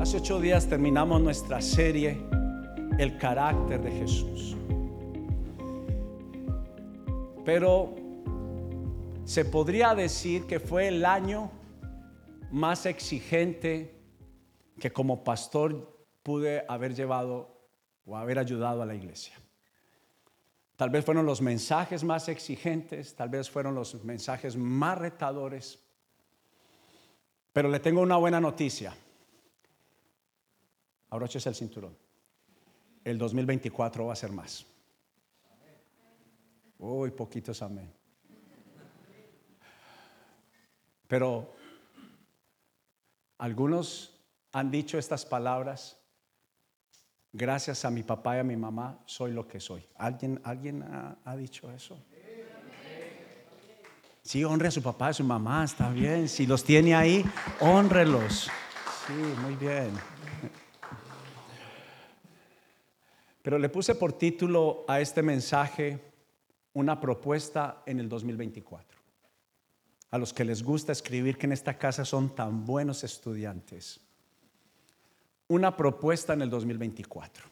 Hace ocho días terminamos nuestra serie El carácter de Jesús. Pero se podría decir que fue el año más exigente que como pastor pude haber llevado o haber ayudado a la iglesia. Tal vez fueron los mensajes más exigentes, tal vez fueron los mensajes más retadores. Pero le tengo una buena noticia. Abroches el cinturón. El 2024 va a ser más. Uy, poquitos amén. Pero algunos han dicho estas palabras. Gracias a mi papá y a mi mamá soy lo que soy. ¿Alguien, alguien ha, dicho eso? Sí, honre a su papá a su mamá, está bien. Si los tiene ahí, honrelos. Sí, muy bien. Pero le puse por título a este mensaje una propuesta en el 2024. A los que les gusta escribir que en esta casa son tan buenos estudiantes. Una propuesta en el 2024.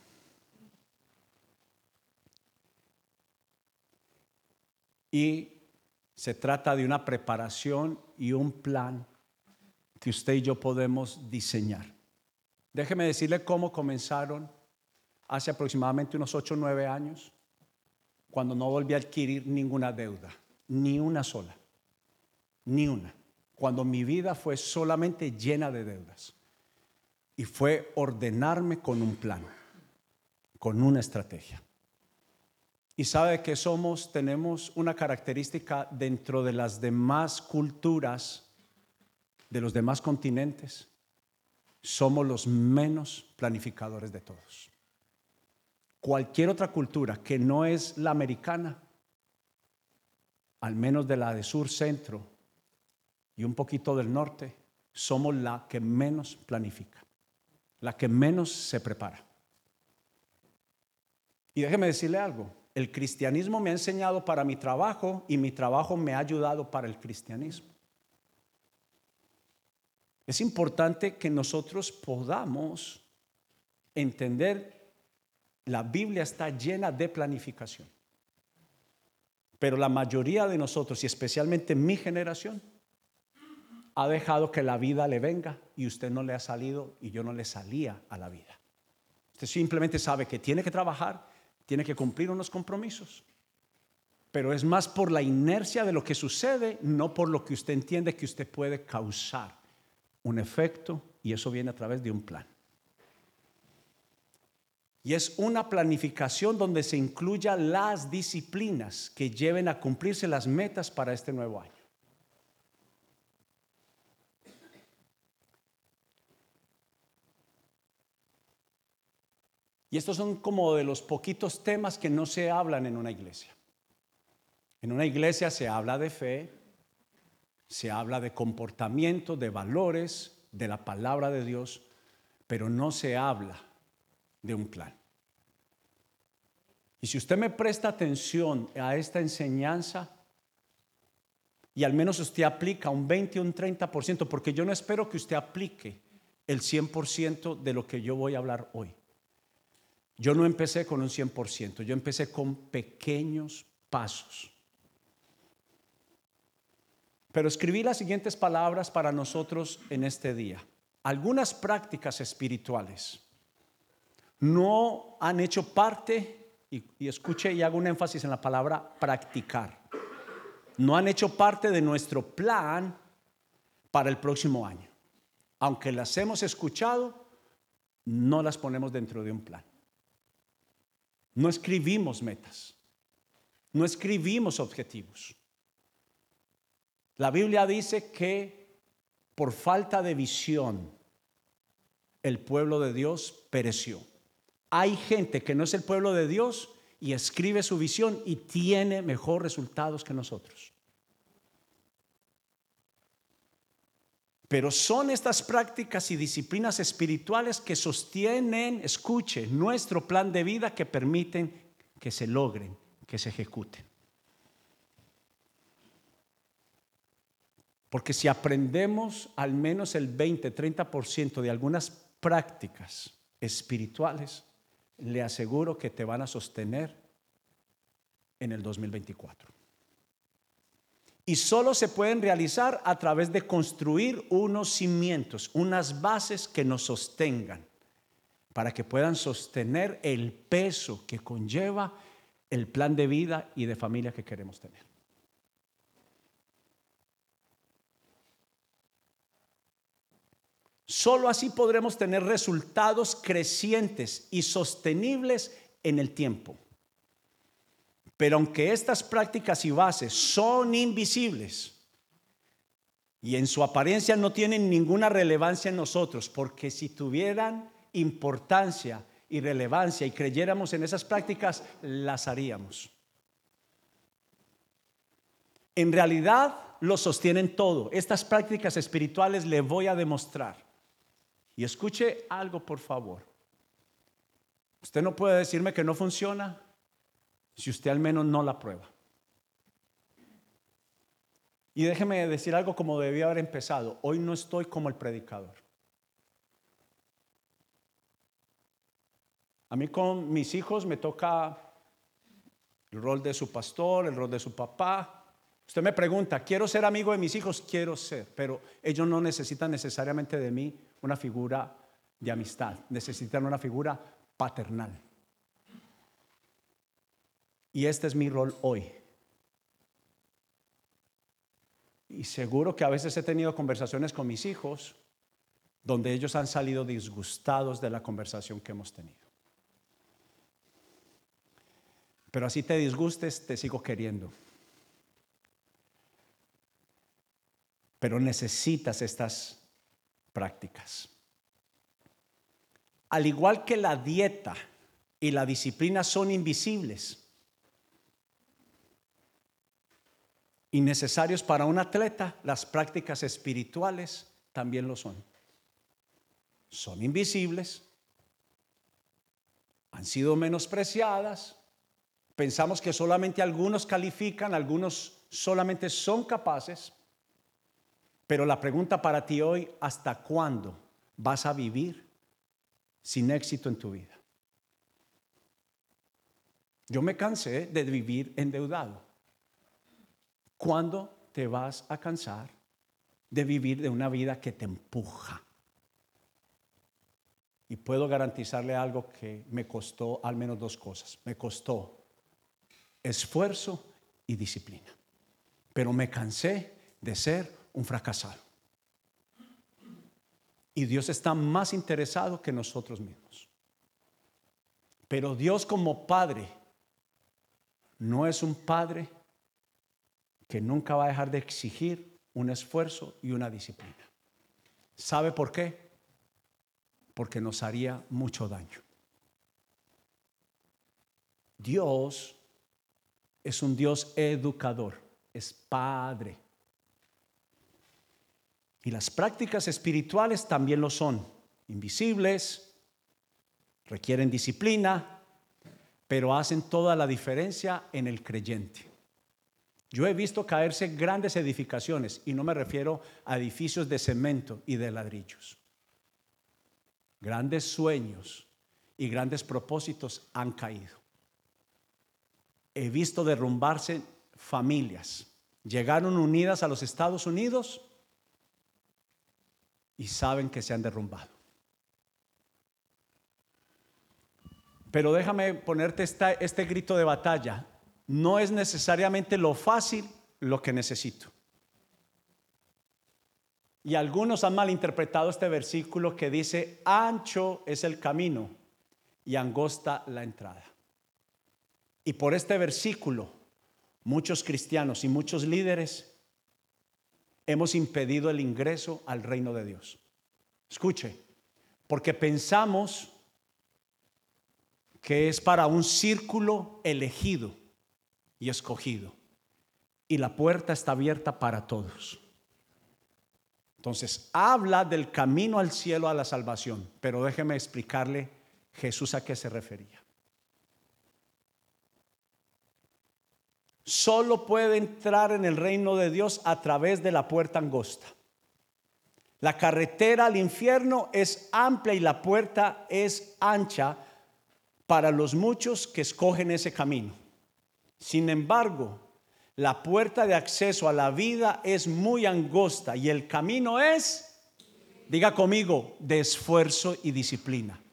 Y se trata de una preparación y un plan que usted y yo podemos diseñar. Déjeme decirle cómo comenzaron hace aproximadamente unos 8 o 9 años, cuando no volví a adquirir ninguna deuda, ni una sola, ni una. Cuando mi vida fue solamente llena de deudas. Y fue ordenarme con un plan, con una estrategia. Y sabe que somos, tenemos una característica dentro de las demás culturas, de los demás continentes. Somos los menos planificadores de todos cualquier otra cultura que no es la americana, al menos de la de sur, centro y un poquito del norte, somos la que menos planifica, la que menos se prepara. Y déjeme decirle algo, el cristianismo me ha enseñado para mi trabajo y mi trabajo me ha ayudado para el cristianismo. Es importante que nosotros podamos entender la Biblia está llena de planificación. Pero la mayoría de nosotros, y especialmente mi generación, ha dejado que la vida le venga y usted no le ha salido y yo no le salía a la vida. Usted simplemente sabe que tiene que trabajar, tiene que cumplir unos compromisos. Pero es más por la inercia de lo que sucede, no por lo que usted entiende que usted puede causar un efecto y eso viene a través de un plan. Y es una planificación donde se incluyan las disciplinas que lleven a cumplirse las metas para este nuevo año. Y estos son como de los poquitos temas que no se hablan en una iglesia. En una iglesia se habla de fe, se habla de comportamiento, de valores, de la palabra de Dios, pero no se habla de un plan. Y si usted me presta atención a esta enseñanza, y al menos usted aplica un 20 o un 30%, porque yo no espero que usted aplique el 100% de lo que yo voy a hablar hoy. Yo no empecé con un 100%, yo empecé con pequeños pasos. Pero escribí las siguientes palabras para nosotros en este día. Algunas prácticas espirituales no han hecho parte, y, escuche y hago un énfasis en la palabra practicar, no han hecho parte de nuestro plan para el próximo año. Aunque las hemos escuchado, no las ponemos dentro de un plan. No escribimos metas, no escribimos objetivos. La Biblia dice que por falta de visión el pueblo de Dios pereció. Hay gente que no es el pueblo de Dios y escribe su visión y tiene mejor resultados que nosotros. Pero son estas prácticas y disciplinas espirituales que sostienen, escuche, nuestro plan de vida que permiten que se logren, que se ejecuten. Porque si aprendemos al menos el 20, 30% de algunas prácticas espirituales, le aseguro que te van a sostener en el 2024. Y solo se pueden realizar a través de construir unos cimientos, unas bases que nos sostengan, para que puedan sostener el peso que conlleva el plan de vida y de familia que queremos tener. Solo así podremos tener resultados crecientes y sostenibles en el tiempo. Pero aunque estas prácticas y bases son invisibles y en su apariencia no tienen ninguna relevancia en nosotros, porque si tuvieran importancia y relevancia y creyéramos en esas prácticas, las haríamos. En realidad lo sostienen todo. Estas prácticas espirituales le voy a demostrar. Y escuche algo, por favor. Usted no puede decirme que no funciona si usted al menos no la prueba. Y déjeme decir algo como debía haber empezado. Hoy no estoy como el predicador. A mí con mis hijos me toca el rol de su pastor, el rol de su papá. Usted me pregunta, ¿quiero ser amigo de mis hijos? Quiero ser, pero ellos no necesitan necesariamente de mí una figura de amistad, necesitan una figura paternal. Y este es mi rol hoy. Y seguro que a veces he tenido conversaciones con mis hijos donde ellos han salido disgustados de la conversación que hemos tenido. Pero así te disgustes, te sigo queriendo. Pero necesitas estas prácticas. Al igual que la dieta y la disciplina son invisibles, y necesarios para un atleta, las prácticas espirituales también lo son. Son invisibles, han sido menospreciadas, pensamos que solamente algunos califican, algunos solamente son capaces, pero la pregunta para ti hoy, ¿hasta cuándo vas a vivir sin éxito en tu vida? Yo me cansé de vivir endeudado. ¿Cuándo te vas a cansar de vivir de una vida que te empuja? Y puedo garantizarle algo que me costó al menos dos cosas. Me costó esfuerzo y disciplina. Pero me cansé de ser un fracasado. Y Dios está más interesado que nosotros mismos. Pero Dios como Padre no es un Padre que nunca va a dejar de exigir un esfuerzo y una disciplina. ¿Sabe por qué? Porque nos haría mucho daño. Dios es un Dios educador, es Padre. Y las prácticas espirituales también lo son, invisibles, requieren disciplina, pero hacen toda la diferencia en el creyente. Yo he visto caerse grandes edificaciones y no me refiero a edificios de cemento y de ladrillos. Grandes sueños y grandes propósitos han caído. He visto derrumbarse familias. Llegaron unidas a los Estados Unidos y saben que se han derrumbado. Pero déjame ponerte este grito de batalla no es necesariamente lo fácil lo que necesito. Y algunos han malinterpretado este versículo que dice, ancho es el camino y angosta la entrada. Y por este versículo, muchos cristianos y muchos líderes hemos impedido el ingreso al reino de Dios. Escuche, porque pensamos que es para un círculo elegido y escogido. Y la puerta está abierta para todos. Entonces, habla del camino al cielo a la salvación, pero déjeme explicarle Jesús a qué se refería. Solo puede entrar en el reino de Dios a través de la puerta angosta. La carretera al infierno es amplia y la puerta es ancha para los muchos que escogen ese camino. Sin embargo, la puerta de acceso a la vida es muy angosta y el camino es, diga conmigo, de esfuerzo y disciplina.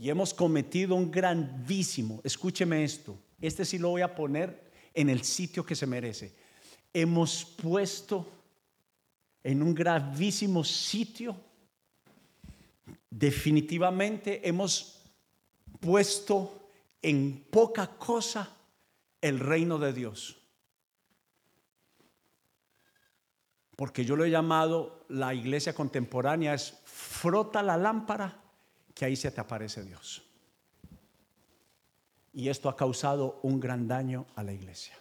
Y hemos cometido un grandísimo, escúcheme esto, este sí lo voy a poner en el sitio que se merece. Hemos puesto en un gravísimo sitio, definitivamente hemos puesto en poca cosa el reino de Dios. Porque yo lo he llamado la iglesia contemporánea es frota la lámpara que ahí se te aparece Dios. Y esto ha causado un gran daño a la iglesia.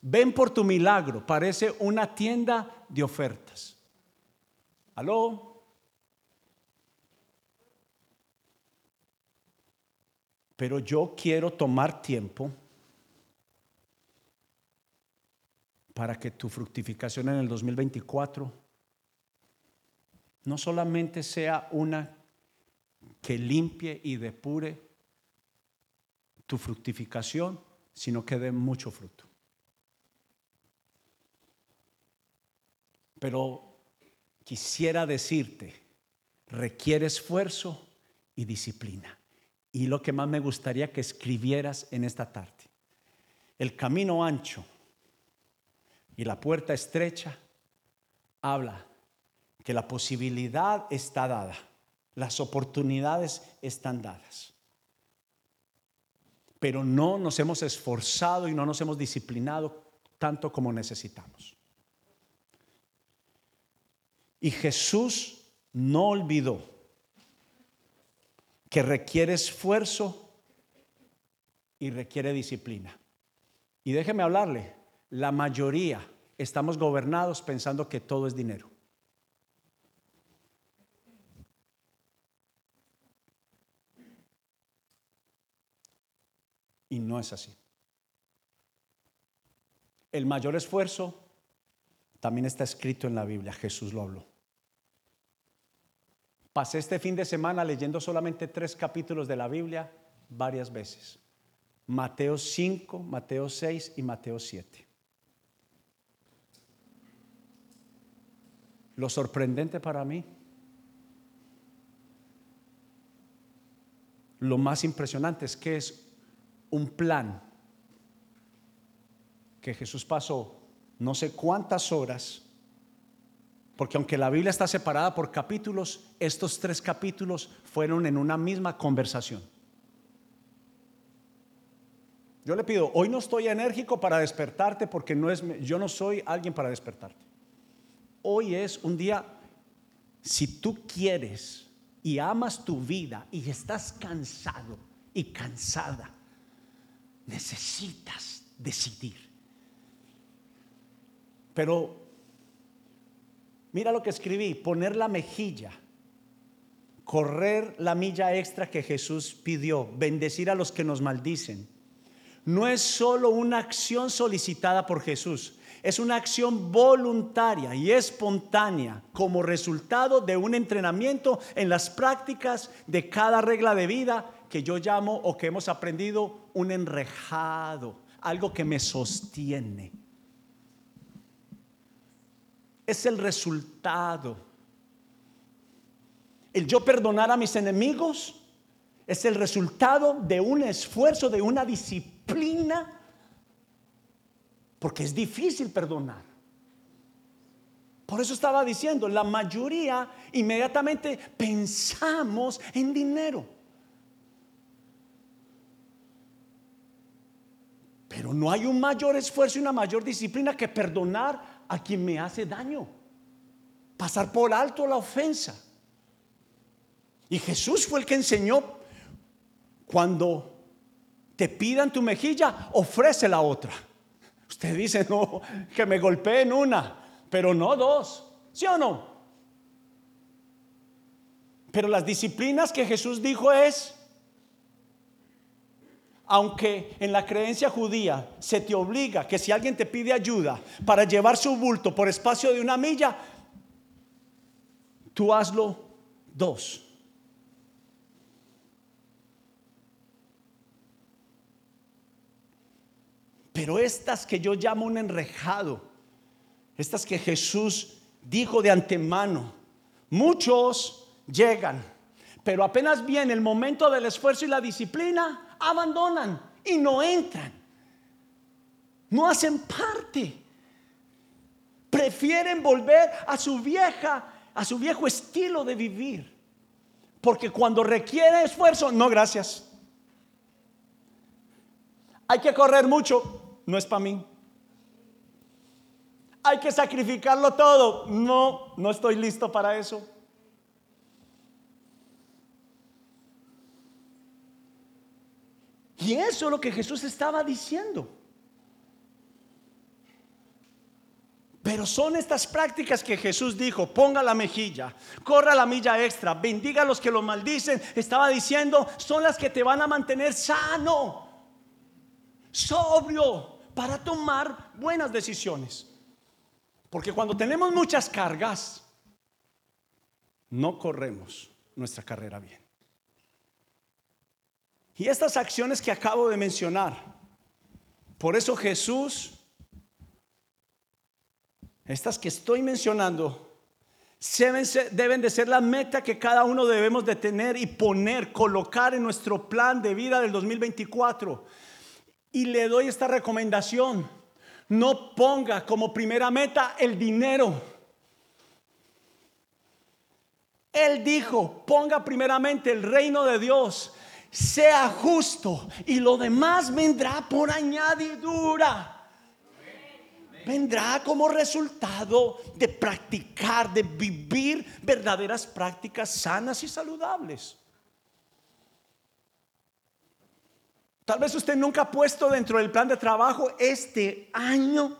Ven por tu milagro, parece una tienda de ofertas. ¿Aló? Pero yo quiero tomar tiempo para que tu fructificación en el 2024 no solamente sea una que limpie y depure tu fructificación, sino que dé mucho fruto. Pero quisiera decirte, requiere esfuerzo y disciplina. Y lo que más me gustaría que escribieras en esta tarde. El camino ancho y la puerta estrecha habla que la posibilidad está dada las oportunidades están dadas. Pero no nos hemos esforzado y no nos hemos disciplinado tanto como necesitamos. Y Jesús no olvidó que requiere esfuerzo y requiere disciplina. Y déjeme hablarle, la mayoría estamos gobernados pensando que todo es dinero. Y no es así. El mayor esfuerzo también está escrito en la Biblia, Jesús lo habló. Pasé este fin de semana leyendo solamente tres capítulos de la Biblia varias veces. Mateo 5, Mateo 6 y Mateo 7. Lo sorprendente para mí, lo más impresionante es que es un plan que Jesús pasó no sé cuántas horas, porque aunque la Biblia está separada por capítulos, estos tres capítulos fueron en una misma conversación. Yo le pido, hoy no estoy enérgico para despertarte porque no es, yo no soy alguien para despertarte. Hoy es un día, si tú quieres y amas tu vida y estás cansado y cansada, necesitas decidir. Pero mira lo que escribí, poner la mejilla, correr la milla extra que Jesús pidió, bendecir a los que nos maldicen. No es solo una acción solicitada por Jesús, es una acción voluntaria y espontánea como resultado de un entrenamiento en las prácticas de cada regla de vida que yo llamo o que hemos aprendido un enrejado, algo que me sostiene. Es el resultado. El yo perdonar a mis enemigos es el resultado de un esfuerzo, de una disciplina, porque es difícil perdonar. Por eso estaba diciendo, la mayoría inmediatamente pensamos en dinero. Pero no hay un mayor esfuerzo y una mayor disciplina que perdonar a quien me hace daño. Pasar por alto la ofensa. Y Jesús fue el que enseñó cuando te pidan tu mejilla, ofrece la otra. Usted dice, no, que me golpeen una, pero no dos. ¿Sí o no? Pero las disciplinas que Jesús dijo es, aunque en la creencia judía se te obliga que si alguien te pide ayuda para llevar su bulto por espacio de una milla, tú hazlo dos. Pero estas que yo llamo un enrejado, estas que Jesús dijo de antemano, muchos llegan, pero apenas viene el momento del esfuerzo y la disciplina, abandonan y no entran. No hacen parte. Prefieren volver a su vieja, a su viejo estilo de vivir. Porque cuando requiere esfuerzo, no gracias. Hay que correr mucho, no es para mí. Hay que sacrificarlo todo. No, no estoy listo para eso. Y eso es lo que Jesús estaba diciendo. Pero son estas prácticas que Jesús dijo, ponga la mejilla, corra la milla extra, bendiga a los que lo maldicen. Estaba diciendo, son las que te van a mantener sano, sobrio, para tomar buenas decisiones. Porque cuando tenemos muchas cargas, no corremos nuestra carrera bien. Y estas acciones que acabo de mencionar, por eso Jesús, estas que estoy mencionando, deben de ser la meta que cada uno debemos de tener y poner, colocar en nuestro plan de vida del 2024. Y le doy esta recomendación. No ponga como primera meta el dinero. Él dijo, ponga primeramente el reino de Dios, sea justo y lo demás vendrá por añadidura. Vendrá como resultado de practicar, de vivir verdaderas prácticas sanas y saludables. Tal vez usted nunca ha puesto dentro del plan de trabajo este año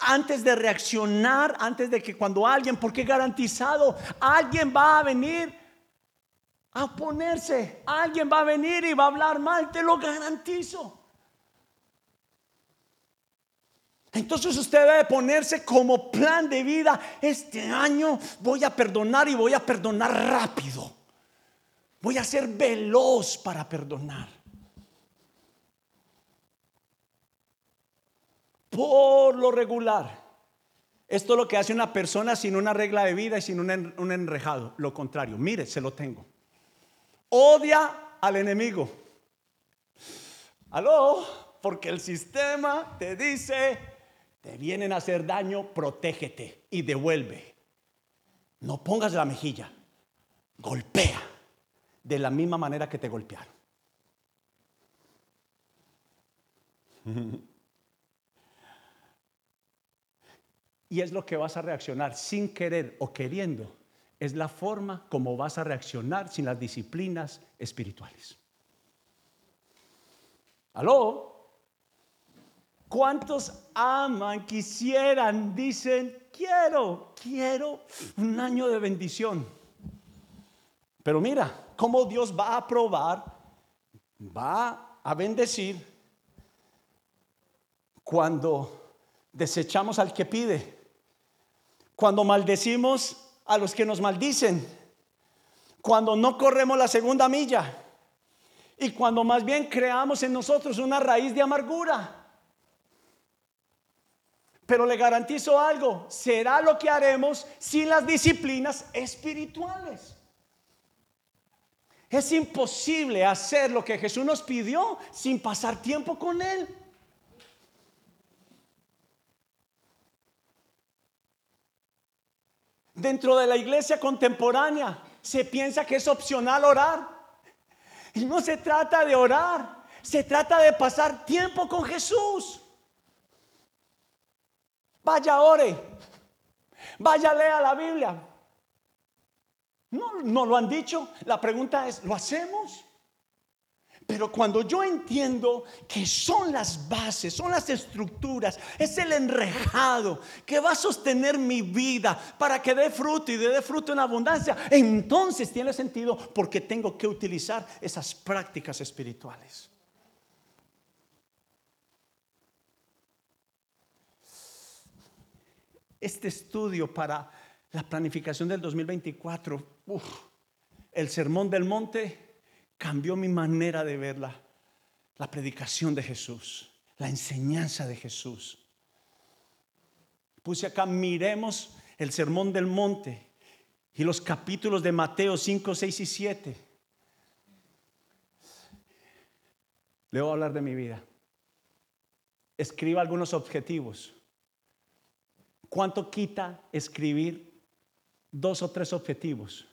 antes de reaccionar, antes de que cuando alguien, porque garantizado, alguien va a venir a oponerse, alguien va a venir y va a hablar mal, te lo garantizo. Entonces usted debe ponerse como plan de vida, este año voy a perdonar y voy a perdonar rápido. Voy a ser veloz para perdonar. Por lo regular, esto es lo que hace una persona sin una regla de vida y sin un, enrejado. Lo contrario, mire, se lo tengo. Odia al enemigo. Aló, porque el sistema te dice, te vienen a hacer daño, protégete y devuelve. No pongas la mejilla, golpea de la misma manera que te golpearon. y es lo que vas a reaccionar sin querer o queriendo. Es la forma como vas a reaccionar sin las disciplinas espirituales. ¿Aló? ¿Cuántos aman, quisieran, dicen, quiero, quiero un año de bendición? Pero mira, cómo Dios va a aprobar, va a bendecir cuando desechamos al que pide. Cuando maldecimos a los que nos maldicen. Cuando no corremos la segunda milla. Y cuando más bien creamos en nosotros una raíz de amargura. Pero le garantizo algo, será lo que haremos sin las disciplinas espirituales. Es imposible hacer lo que Jesús nos pidió sin pasar tiempo con Él. Dentro de la iglesia contemporánea se piensa que es opcional orar. Y no se trata de orar, se trata de pasar tiempo con Jesús. Vaya, ore. Vaya, lea la Biblia. No, no lo han dicho. La pregunta es, ¿lo hacemos? Pero cuando yo entiendo que son las bases, son las estructuras, es el enrejado que va a sostener mi vida para que dé fruto y dé fruto en abundancia, entonces tiene sentido porque tengo que utilizar esas prácticas espirituales. Este estudio para la planificación del 2024, uf, el Sermón del Monte cambió mi manera de verla, la predicación de Jesús, la enseñanza de Jesús. Puse acá, miremos el sermón del monte y los capítulos de Mateo 5, 6 y 7. Le voy a hablar de mi vida. Escriba algunos objetivos. ¿Cuánto quita escribir dos o tres objetivos?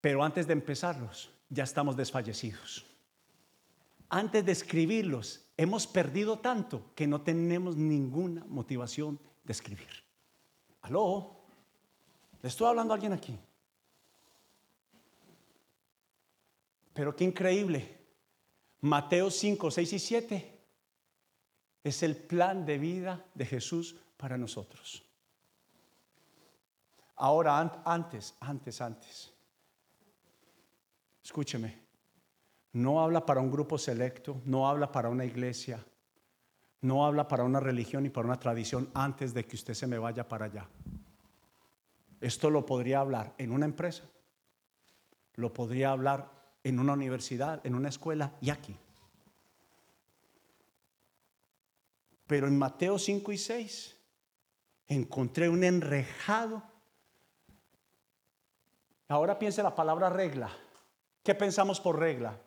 Pero antes de empezarlos, ya estamos desfallecidos. Antes de escribirlos, hemos perdido tanto que no tenemos ninguna motivación de escribir. Aló, le estoy hablando a alguien aquí. Pero qué increíble. Mateo 5, 6 y 7 es el plan de vida de Jesús para nosotros. Ahora, antes, antes, antes. Escúcheme, no habla para un grupo selecto, no habla para una iglesia, no habla para una religión y para una tradición antes de que usted se me vaya para allá. Esto lo podría hablar en una empresa, lo podría hablar en una universidad, en una escuela y aquí. Pero en Mateo 5 y 6 encontré un enrejado. Ahora piense la palabra regla. ¿Qué pensamos por regla?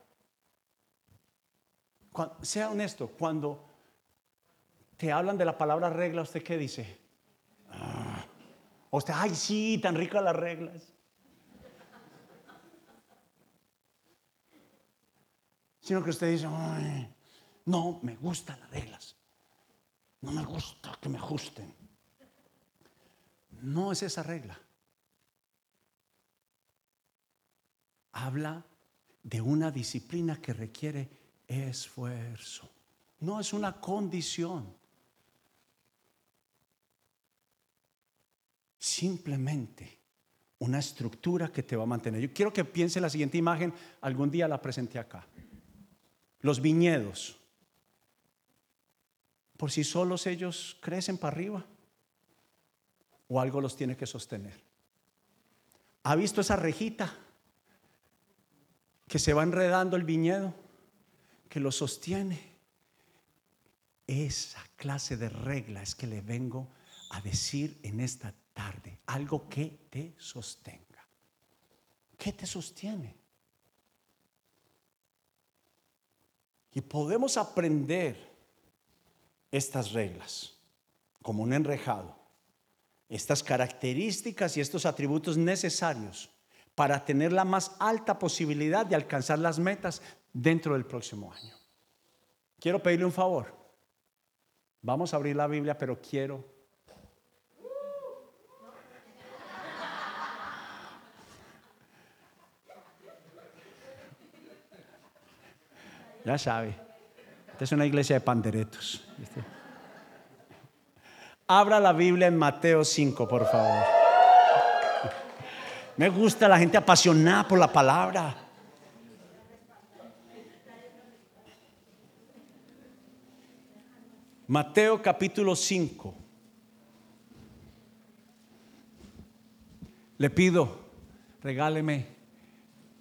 sea honesto, cuando te hablan de la palabra regla, ¿usted qué dice? Ah. Usted, ay, sí, tan ricas las reglas. Sino que usted dice, no, me gustan las reglas. No me gusta que me ajusten. No es esa regla. Habla de una disciplina que requiere esfuerzo. No es una condición. Simplemente una estructura que te va a mantener. Yo quiero que piense la siguiente imagen, algún día la presenté acá. Los viñedos por sí solos ellos crecen para arriba o algo los tiene que sostener. ¿Ha visto esa rejita que se va enredando el viñedo, que lo sostiene? Esa clase de regla es que le vengo a decir en esta tarde, algo que te sostenga. ¿Qué te sostiene? Y podemos aprender estas reglas, como un enrejado, estas características y estos atributos necesarios para tener la más alta posibilidad de alcanzar las metas dentro del próximo año. Quiero pedirle un favor. Vamos a abrir la Biblia, pero quiero... Ya sabe. Esta es una iglesia de panderetos. Abra la Biblia en Mateo 5, por favor. Me gusta la gente apasionada por la palabra. Mateo capítulo 5. Le pido, regáleme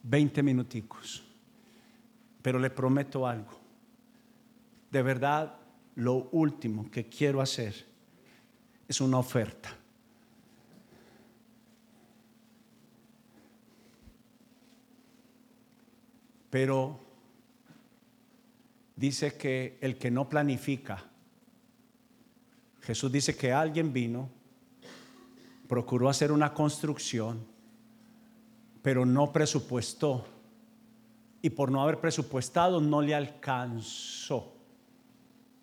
20 minuticos, pero le prometo algo de verdad lo último que quiero hacer es una oferta. Pero dice que el que no planifica, Jesús dice que alguien vino, procuró hacer una construcción, pero no presupuestó. Y por no haber presupuestado no le alcanzó.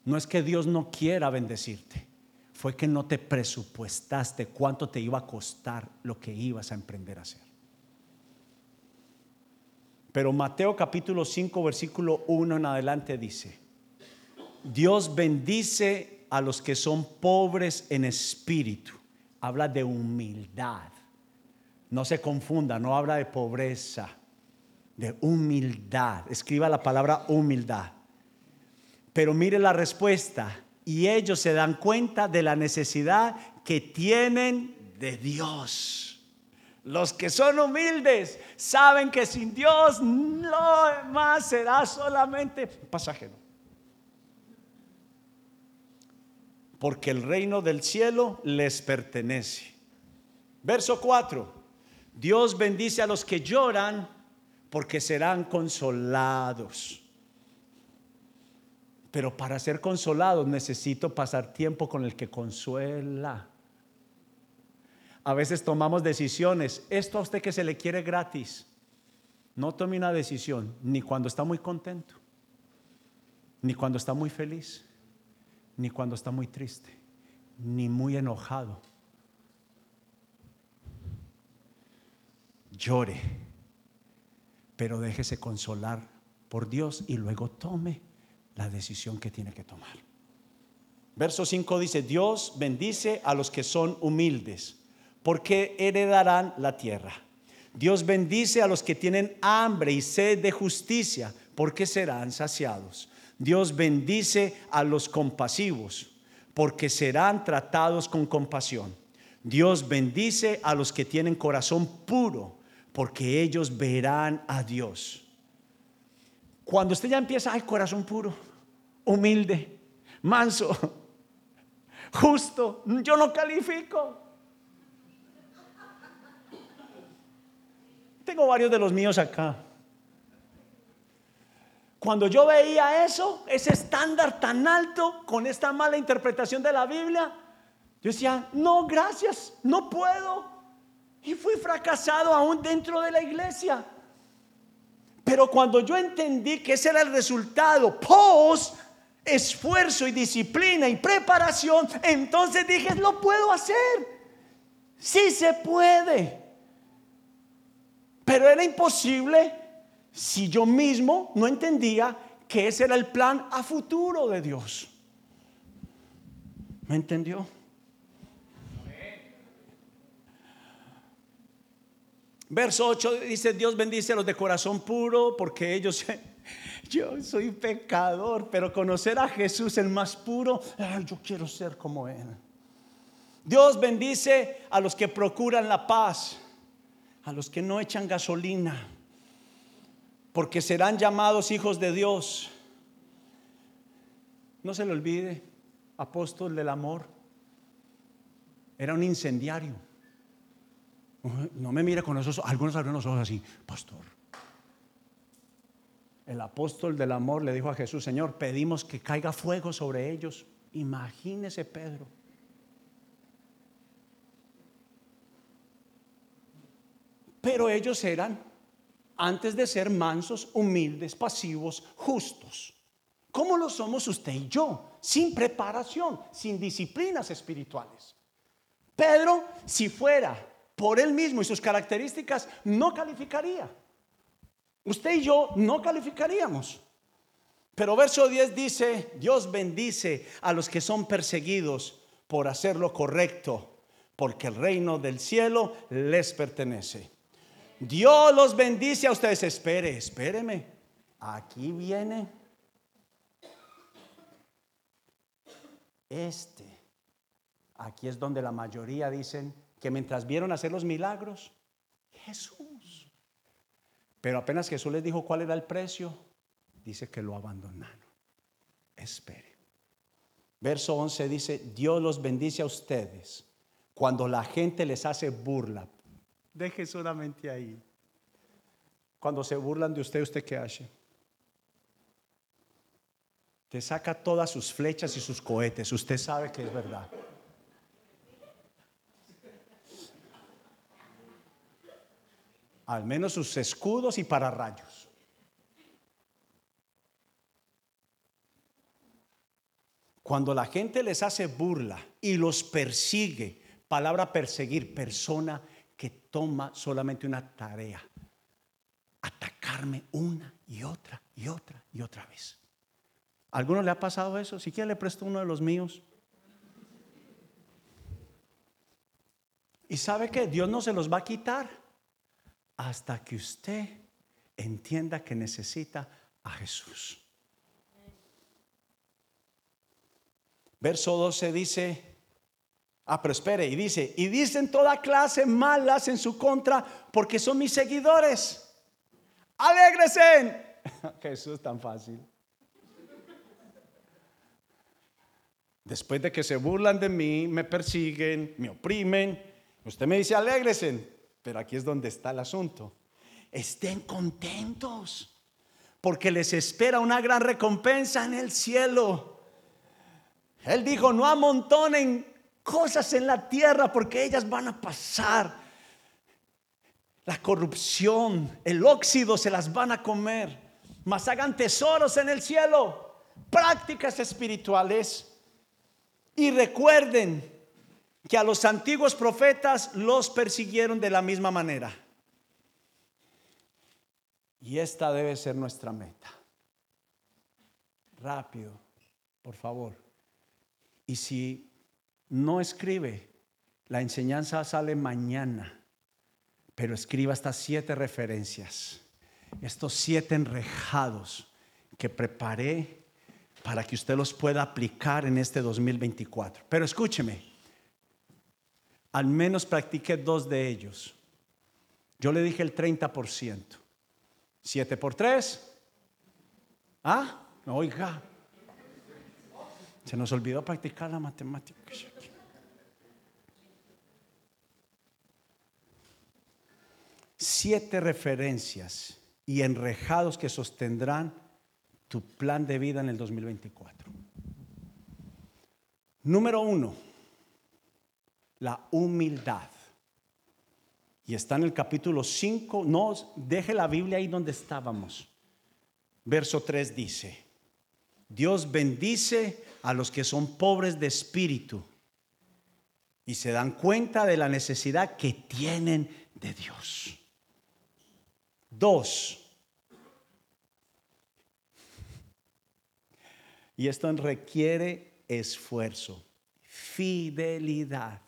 No es que Dios no quiera bendecirte, fue que no te presupuestaste cuánto te iba a costar lo que ibas a emprender a hacer. Pero Mateo capítulo 5, versículo 1 en adelante dice, Dios bendice a los que son pobres en espíritu. Habla de humildad. No se confunda, no habla de pobreza, de humildad. Escriba la palabra humildad. Pero mire la respuesta. y ellos se dan cuenta de la necesidad que tienen de Dios. Los que son humildes saben que sin Dios lo demás será solamente pasajero. Porque el reino del cielo les pertenece. Verso 4. Dios bendice a los que lloran porque serán consolados. Pero para ser consolados necesito pasar tiempo con el que consuela. A veces tomamos decisiones. Esto a usted que se le quiere gratis. No tome una decisión ni cuando está muy contento, ni cuando está muy feliz, ni cuando está muy triste, ni muy enojado. Llore, pero déjese consolar por Dios y luego tome la decisión que tiene que tomar. Verso 5 dice, Dios bendice a los que son humildes, porque heredarán la tierra. Dios bendice a los que tienen hambre y sed de justicia, porque serán saciados. Dios bendice a los compasivos, porque serán tratados con compasión. Dios bendice a los que tienen corazón puro, porque ellos verán a Dios. Cuando usted ya empieza, ay, corazón puro, humilde, manso, justo, yo no califico. Tengo varios de los míos acá. Cuando yo veía eso, ese estándar tan alto, con esta mala interpretación de la Biblia, yo decía, no, gracias, no puedo. Y fui fracasado aún dentro de la iglesia. Pero cuando yo entendí que ese era el resultado post esfuerzo y disciplina y preparación, entonces dije, lo puedo hacer. Sí se puede. Pero era imposible si yo mismo no entendía que ese era el plan a futuro de Dios. ¿Me entendió? Verso 8 dice, Dios bendice a los de corazón puro porque ellos, yo soy pecador, pero conocer a Jesús el más puro, yo quiero ser como Él. Dios bendice a los que procuran la paz, a los que no echan gasolina, porque serán llamados hijos de Dios. No se le olvide, apóstol del amor, era un incendiario no me mire con esos, algunos abrieron los ojos así, pastor. El apóstol del amor le dijo a Jesús, Señor, pedimos que caiga fuego sobre ellos. Imagínese Pedro. Pero ellos eran, antes de ser mansos, humildes, pasivos, justos. ¿Cómo lo somos usted y yo? Sin preparación, sin disciplinas espirituales. Pedro, si fuera por él mismo y sus características, no calificaría. Usted y yo no calificaríamos. Pero verso 10 dice, Dios bendice a los que son perseguidos por hacer lo correcto, porque el reino del cielo les pertenece. Dios los bendice a ustedes. Espere, espéreme. Aquí viene este. Aquí es donde la mayoría dicen, que mientras vieron hacer los milagros, Jesús. Pero apenas Jesús les dijo cuál era el precio, dice que lo abandonaron. Espere. Verso 11 dice, Dios los bendice a ustedes cuando la gente les hace burla. Deje solamente ahí. Cuando se burlan de usted, ¿usted qué hace? Te saca todas sus flechas y sus cohetes. Usted sabe que es verdad. al menos sus escudos y pararrayos. Cuando la gente les hace burla y los persigue, palabra perseguir, persona toma solamente una tarea, atacarme una y otra y otra y otra vez. ¿A alguno le ha pasado eso? Si quiere le presto uno de los míos. Y sabe que Dios no se los va a quitar hasta que usted entienda que necesita a Jesús. Verso 12 dice, ah, pero espere, y dice, y dicen toda clase malas en su contra porque son mis seguidores. Alégresen. Jesús tan fácil. Después de que se burlan de mí, me persiguen, me oprimen, usted me dice alégresen, pero aquí es donde está el asunto. Estén contentos, porque les espera una gran recompensa en el cielo. Él dijo, no amontonen cosas en la tierra, porque ellas van a pasar. La corrupción, el óxido se las van a comer, mas hagan tesoros en el cielo, prácticas espirituales y recuerden que a los antiguos profetas los persiguieron de la misma manera. Y esta debe ser nuestra meta. Rápido, por favor. Y si no escribe, la enseñanza sale mañana, pero escriba estas siete referencias, estos siete enrejados que preparé para que usted los pueda aplicar en este 2024. Pero escúcheme, al menos practique dos de ellos. Yo le dije el 30%. 7 por 3. Ah, oiga. Se nos olvidó practicar la matemática. Siete referencias y enrejados que sostendrán tu plan de vida en el 2024. Número uno, la humildad. Y está en el capítulo 5, no deje la Biblia ahí donde estábamos. Verso 3 dice, Dios bendice a los que son pobres de espíritu y se dan cuenta de la necesidad que tienen de Dios. Dos, Y esto requiere esfuerzo, fidelidad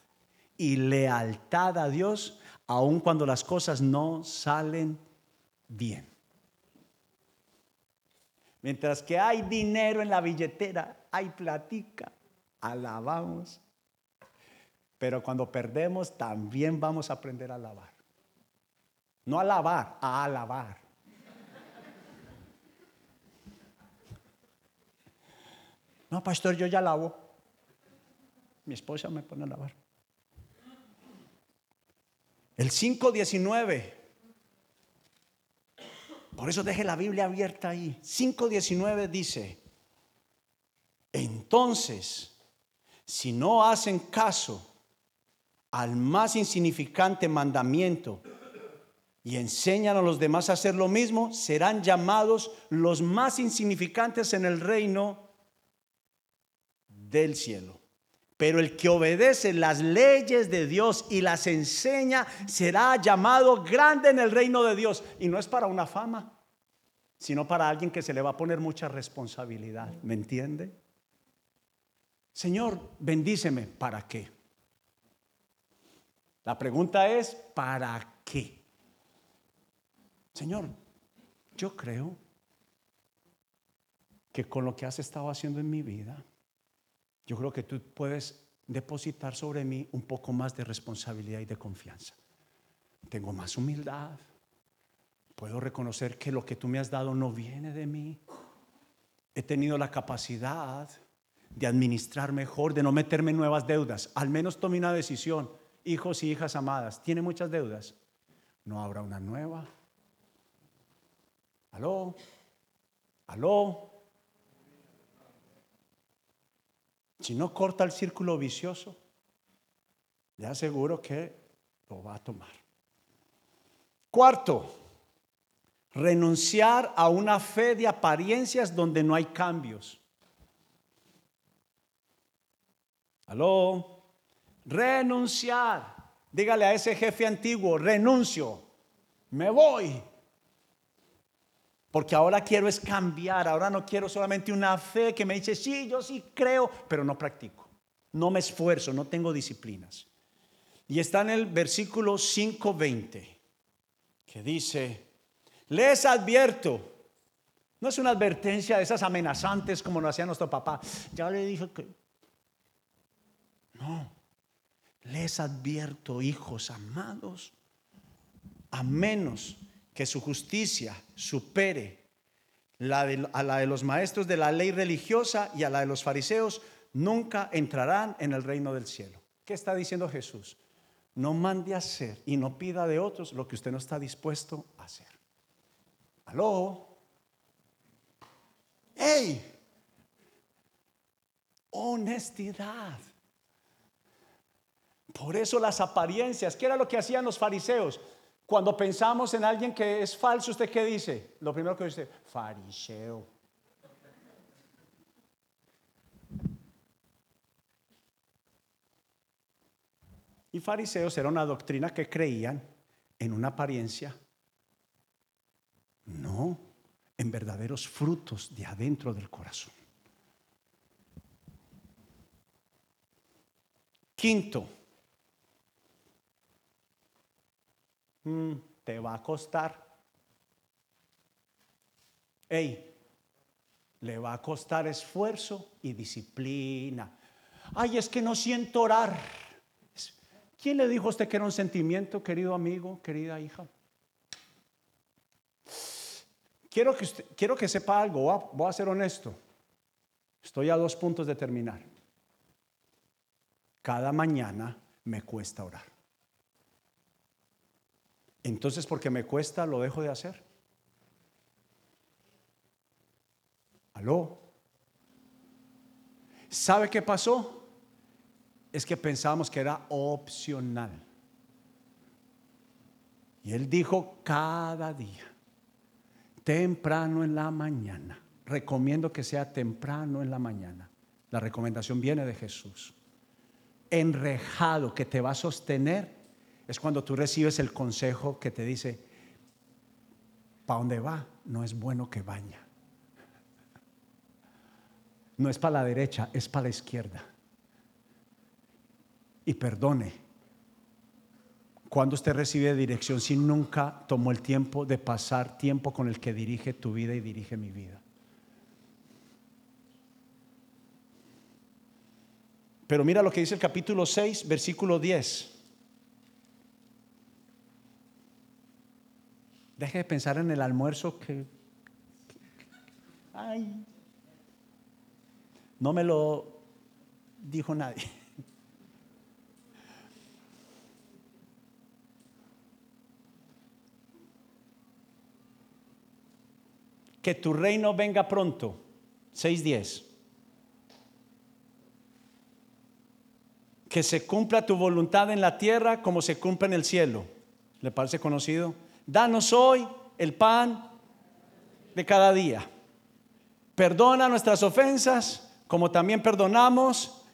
y lealtad a Dios, aun cuando las cosas no salen bien. Mientras que hay dinero en la billetera, hay platica, alabamos. Pero cuando perdemos, también vamos a aprender a alabar. No a alabar, a alabar. No, pastor, yo ya lavo. Mi esposa me pone a lavar. El 5.19. Por eso deje la Biblia abierta ahí. 5.19 dice, entonces, si no hacen caso al más insignificante mandamiento y enseñan a los demás a hacer lo mismo, serán llamados los más insignificantes en el reino del cielo. Pero el que obedece las leyes de Dios y las enseña será llamado grande en el reino de Dios. Y no es para una fama, sino para alguien que se le va a poner mucha responsabilidad. ¿Me entiende? Señor, bendíceme. ¿Para qué? La pregunta es, ¿para qué? Señor, yo creo que con lo que has estado haciendo en mi vida, yo creo que tú puedes depositar sobre mí un poco más de responsabilidad y de confianza. Tengo más humildad. Puedo reconocer que lo que tú me has dado no viene de mí. He tenido la capacidad de administrar mejor, de no meterme en nuevas deudas. Al menos tome una decisión. Hijos y hijas amadas, ¿tiene muchas deudas? No habrá una nueva. Aló, aló. Si no corta el círculo vicioso, le aseguro que lo va a tomar. Cuarto, renunciar a una fe de apariencias donde no hay cambios. Aló, renunciar. Dígale a ese jefe antiguo, renuncio, me voy. Porque ahora quiero es cambiar, ahora no quiero solamente una fe que me dice, sí, yo sí creo, pero no practico. No me esfuerzo, no tengo disciplinas. Y está en el versículo 5.20, que dice, les advierto, no es una advertencia de esas amenazantes como lo hacía nuestro papá, ya le dije que No. Les advierto, hijos amados, a menos que su justicia supere la a la de los maestros de la ley religiosa y a la de los fariseos, nunca entrarán en el reino del cielo. ¿Qué está diciendo Jesús? No mande a hacer y no pida de otros lo que usted no está dispuesto a hacer. ¿Aló? ¡Ey! Honestidad. Por eso las apariencias, ¿qué era lo que hacían los fariseos? Cuando pensamos en alguien que es falso, ¿usted qué dice? Lo primero que dice, fariseo. Y fariseos era una doctrina que creían en una apariencia, no en verdaderos frutos de adentro del corazón. Quinto, mm, te va a costar. Ey, le va a costar esfuerzo y disciplina. Ay, es que no siento orar. ¿Quién le dijo a usted que era un sentimiento, querido amigo, querida hija? Quiero que, quiero que sepa algo, voy a ser honesto. Estoy a dos puntos de terminar. Cada mañana me cuesta orar. Entonces, porque me cuesta, lo dejo de hacer. ¿Aló? ¿Sabe qué pasó? Es que pensábamos que era opcional. Y él dijo cada día, temprano en la mañana. Recomiendo que sea temprano en la mañana. La recomendación viene de Jesús enrejado que te va a sostener es cuando tú recibes el consejo que te dice, ¿para dónde va? No es bueno que vaya. No es para la derecha, es para la izquierda. Y perdone, cuando usted recibe dirección si nunca tomó el tiempo de pasar tiempo con el que dirige tu vida y dirige mi vida? Pero mira lo que dice el capítulo 6, versículo 10. Deje de pensar en el almuerzo que... Ay, no me lo dijo nadie. Que tu reino venga pronto. 6.10. que se cumpla tu voluntad en la tierra como se cumple en el cielo. ¿Le parece conocido? Danos hoy el pan de cada día. Perdona nuestras ofensas como también perdonamos.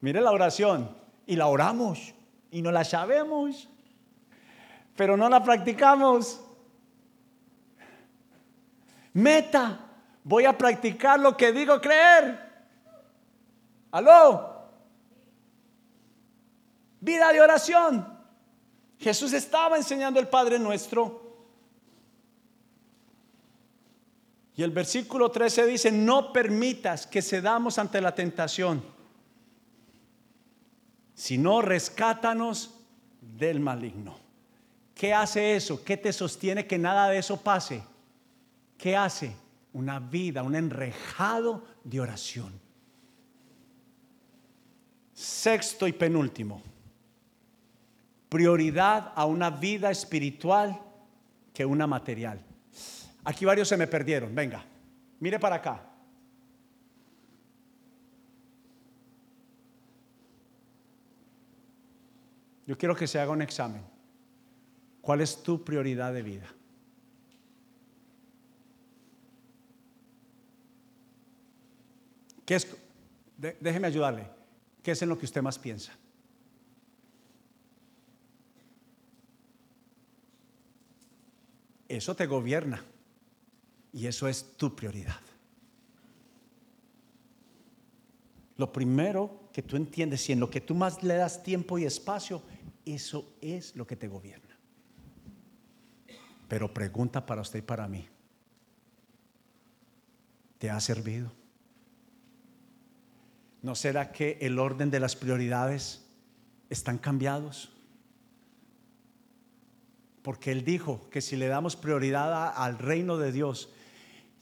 Mire la oración y la oramos y no la sabemos, pero no la practicamos. Meta, voy a practicar lo que digo creer. Aló. Vida de oración. Jesús estaba enseñando el Padre nuestro. Y el versículo 13 dice, no permitas que cedamos ante la tentación, sino rescátanos del maligno. ¿Qué hace eso? ¿Qué te sostiene que nada de eso pase? ¿Qué hace? Una vida, un enrejado de oración. Sexto y penúltimo, prioridad a una vida espiritual que una material. Aquí varios se me perdieron, venga, mire para acá. Yo quiero que se haga un examen. ¿Cuál es tu prioridad de vida? ¿Qué es? déjeme ayudarle. ¿Qué es en lo que usted más piensa? Eso te gobierna y eso es tu prioridad. Lo primero que tú entiendes, si en lo que tú más le das tiempo y espacio, eso es lo que te gobierna. Pero pregunta para usted y para mí, ¿te ha servido? ¿No será que el orden de las prioridades están cambiados? Porque Él dijo que si le damos prioridad al reino de Dios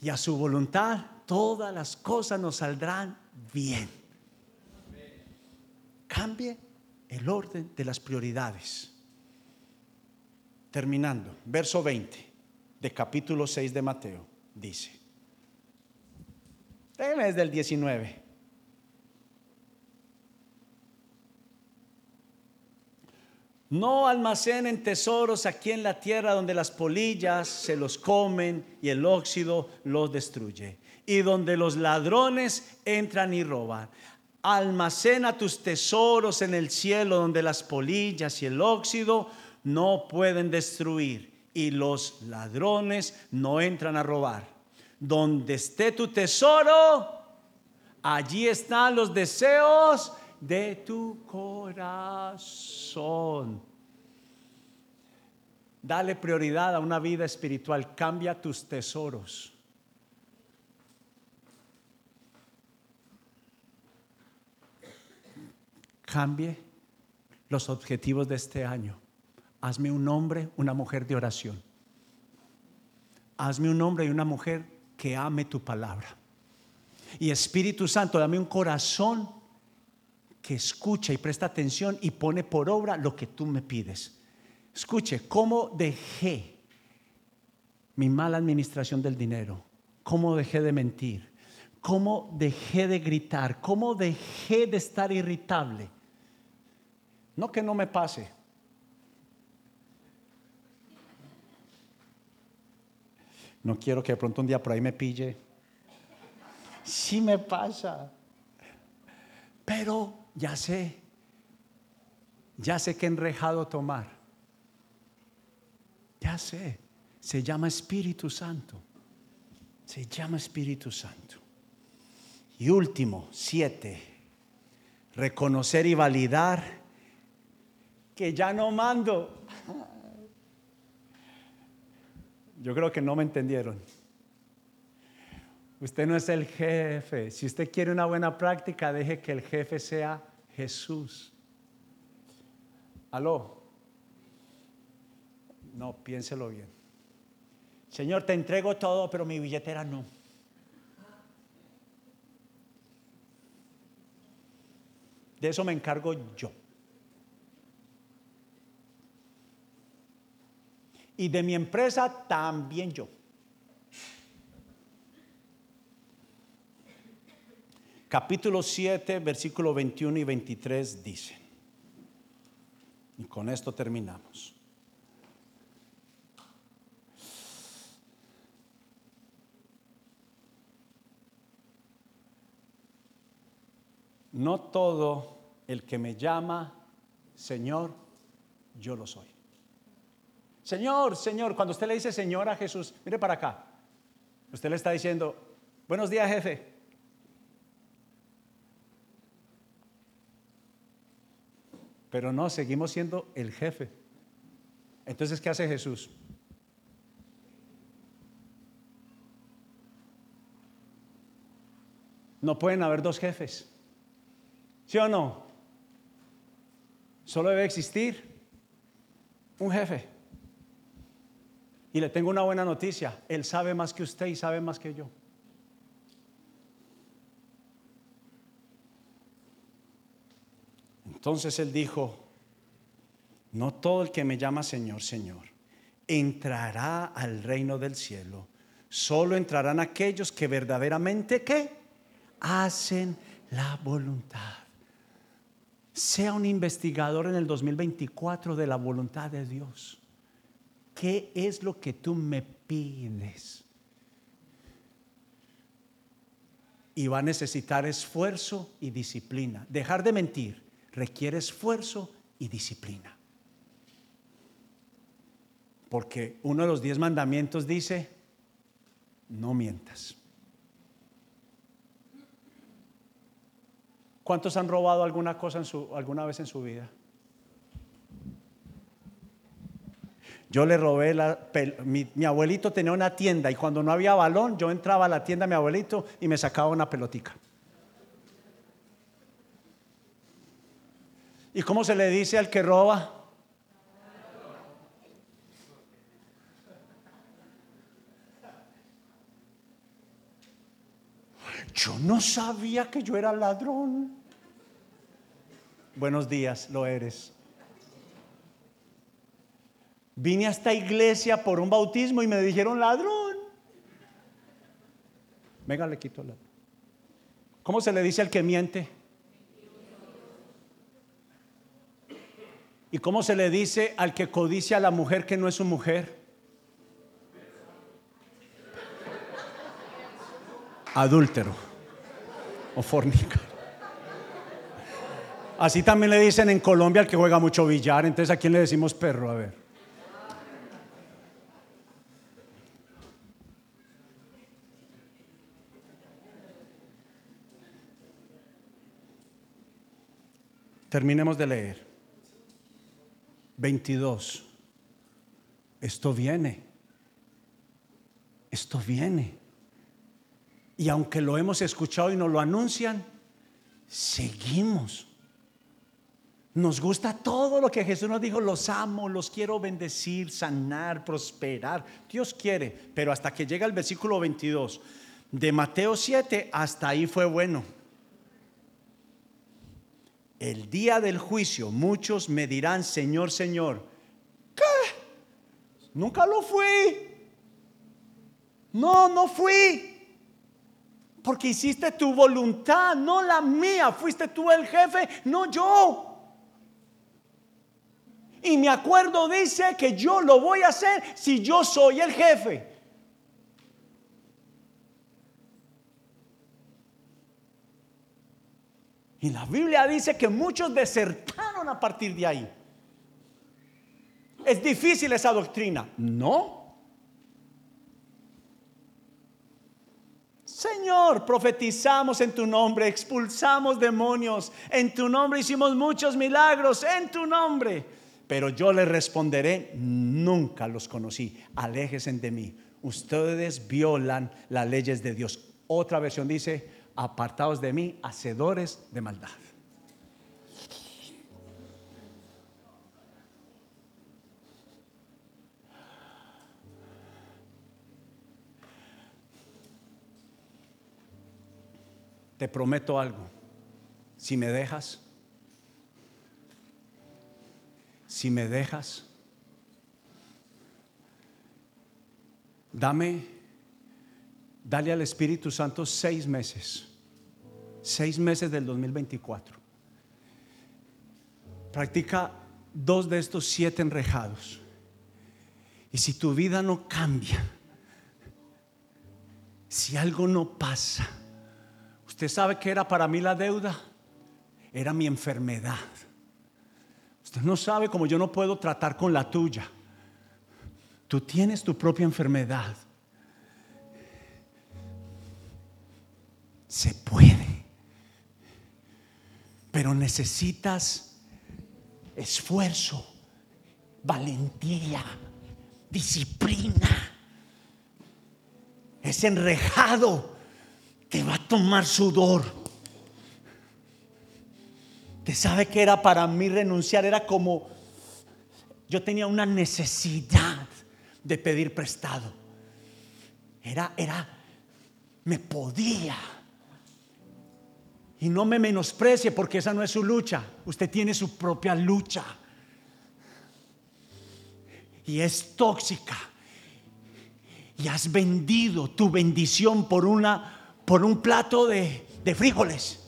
y a su voluntad, todas las cosas nos saldrán bien. Cambie el orden de las prioridades. Terminando, verso 20 de capítulo 6 de Mateo, dice, desde el 19. No almacenen tesoros aquí en la tierra donde las polillas se los comen y el óxido los destruye. Y donde los ladrones entran y roban. Almacena tus tesoros en el cielo donde las polillas y el óxido no pueden destruir y los ladrones no entran a robar. Donde esté tu tesoro, allí están los deseos de tu corazón. Dale prioridad a una vida espiritual, cambia tus tesoros. Cambie los objetivos de este año. Hazme un hombre, una mujer de oración. Hazme un hombre y una mujer que ame tu palabra. Y Espíritu Santo, dame un corazón que escucha y presta atención y pone por obra lo que tú me pides. Escuche, ¿cómo dejé mi mala administración del dinero? ¿Cómo dejé de mentir? ¿Cómo dejé de gritar? ¿Cómo dejé de estar irritable? No que no me pase, No quiero que de pronto un día por ahí me pille. Sí me pasa. Pero ya sé, ya sé qué enrejado tomar. Ya sé, se llama Espíritu Santo. Se llama Espíritu Santo. Y último, siete, reconocer y validar que ya no mando. Yo creo que no me entendieron. Usted no es el jefe. Si usted quiere una buena práctica, deje que el jefe sea Jesús. Aló. No, piénselo bien. Señor, te entrego todo, pero mi billetera no. De eso me encargo yo. y de mi empresa también yo. Capítulo 7, versículo 21 y 23 dice, y con esto terminamos. No todo el que me llama Señor, yo lo soy. Señor, Señor, cuando usted le dice Señor a Jesús, mire para acá. Usted le está diciendo, buenos días, jefe. Pero no, seguimos siendo el jefe. Entonces, ¿qué hace Jesús? No pueden haber dos jefes. ¿Sí o no? Solo debe existir un jefe. Y le tengo una buena noticia, Él sabe más que usted y sabe más que yo. Entonces Él dijo, no todo el que me llama Señor, Señor, entrará al reino del cielo. Solo entrarán aquellos que verdaderamente, ¿qué? Hacen la voluntad. Sea un investigador en el 2024 de la voluntad de Dios. ¿qué es lo que tú me pides? Y va a necesitar esfuerzo y disciplina. Dejar de mentir requiere esfuerzo y disciplina. Porque uno de los diez mandamientos dice, no mientas. ¿Cuántos han robado alguna cosa en su, alguna vez en su vida? Yo le robé la... Mi, mi, abuelito tenía una tienda y cuando no había balón, yo entraba a la tienda de mi abuelito y me sacaba una pelotica. ¿Y cómo se le dice al que roba? Yo no sabía que yo era ladrón. Buenos días, lo eres. Vine a esta iglesia por un bautismo y me dijeron ladrón. Venga, le quito la. ¿Cómo se le dice al que miente? ¿Y cómo se le dice al que codicia a la mujer que no es su mujer? Adúltero o fornica. Así también le dicen en Colombia al que juega mucho billar. Entonces, ¿a quién le decimos perro? A ver. Terminemos de leer. 22. Esto viene. Esto viene. Y aunque lo hemos escuchado y nos lo anuncian, seguimos. Nos gusta todo lo que Jesús nos dijo, los amo, los quiero bendecir, sanar, prosperar. Dios quiere, pero hasta que llega el versículo 22 de Mateo 7, hasta ahí fue bueno el día del juicio muchos me dirán, Señor, Señor, ¿qué? Nunca lo fui. No, no fui. Porque hiciste tu voluntad, no la mía. Fuiste tú el jefe, no yo. Y mi acuerdo dice que yo lo voy a hacer si yo soy el jefe. Y la Biblia dice que muchos desertaron a partir de ahí. ¿Es difícil esa doctrina? No. Señor, profetizamos en tu nombre, expulsamos demonios, en tu nombre hicimos muchos milagros, en tu nombre. Pero yo le responderé, nunca los conocí, aléjense de mí. Ustedes violan las leyes de Dios. Otra versión dice, apartados de mí, hacedores de maldad. Te prometo algo. Si me dejas, si me dejas, dame dale al Espíritu Santo seis meses, seis meses del 2024. Practica dos de estos siete enrejados. Y si tu vida no cambia, si algo no pasa, usted sabe que era para mí la deuda, era mi enfermedad. Usted no sabe cómo yo no puedo tratar con la tuya. Tú tienes tu propia enfermedad. Se puede. Pero necesitas esfuerzo, valentía, disciplina. Ese enrejado te va a tomar sudor. Te sabe que era para mí renunciar, era como yo tenía una necesidad de pedir prestado. Era, era, me podía y no me menosprecie porque esa no es su lucha. Usted tiene su propia lucha. Y es tóxica. Y has vendido tu bendición por una por un plato de, de frijoles.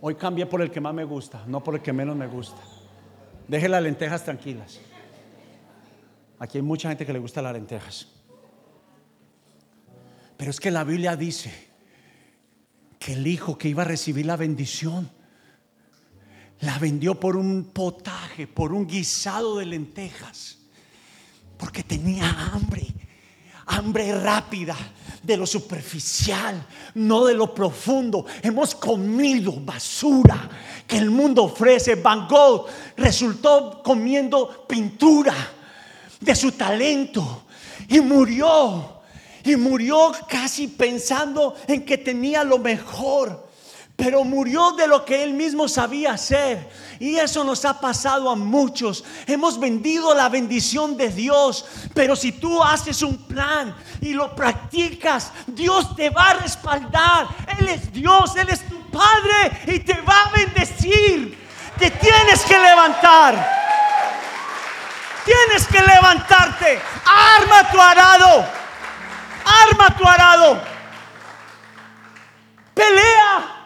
Hoy cambié por el que más me gusta, no por el que menos me gusta. Deje las lentejas tranquilas. Aquí hay mucha gente que le gusta las lentejas. Pero es que la Biblia dice que el hijo que iba a recibir la bendición la vendió por un potaje, por un guisado de lentejas, porque tenía hambre, hambre rápida de lo superficial, no de lo profundo. Hemos comido basura que el mundo ofrece. Van Gogh resultó comiendo pintura de su talento y murió y murió casi pensando en que tenía lo mejor. pero murió de lo que él mismo sabía hacer. Y eso nos ha pasado a muchos. Hemos vendido la bendición de Dios, pero si tú haces un plan y lo practicas, Dios te va a respaldar. Él es Dios, Él es tu Padre y te va a bendecir. Te tienes que levantar. Tienes que levantarte. Arma tu arado. Arma tu arado. Pelea.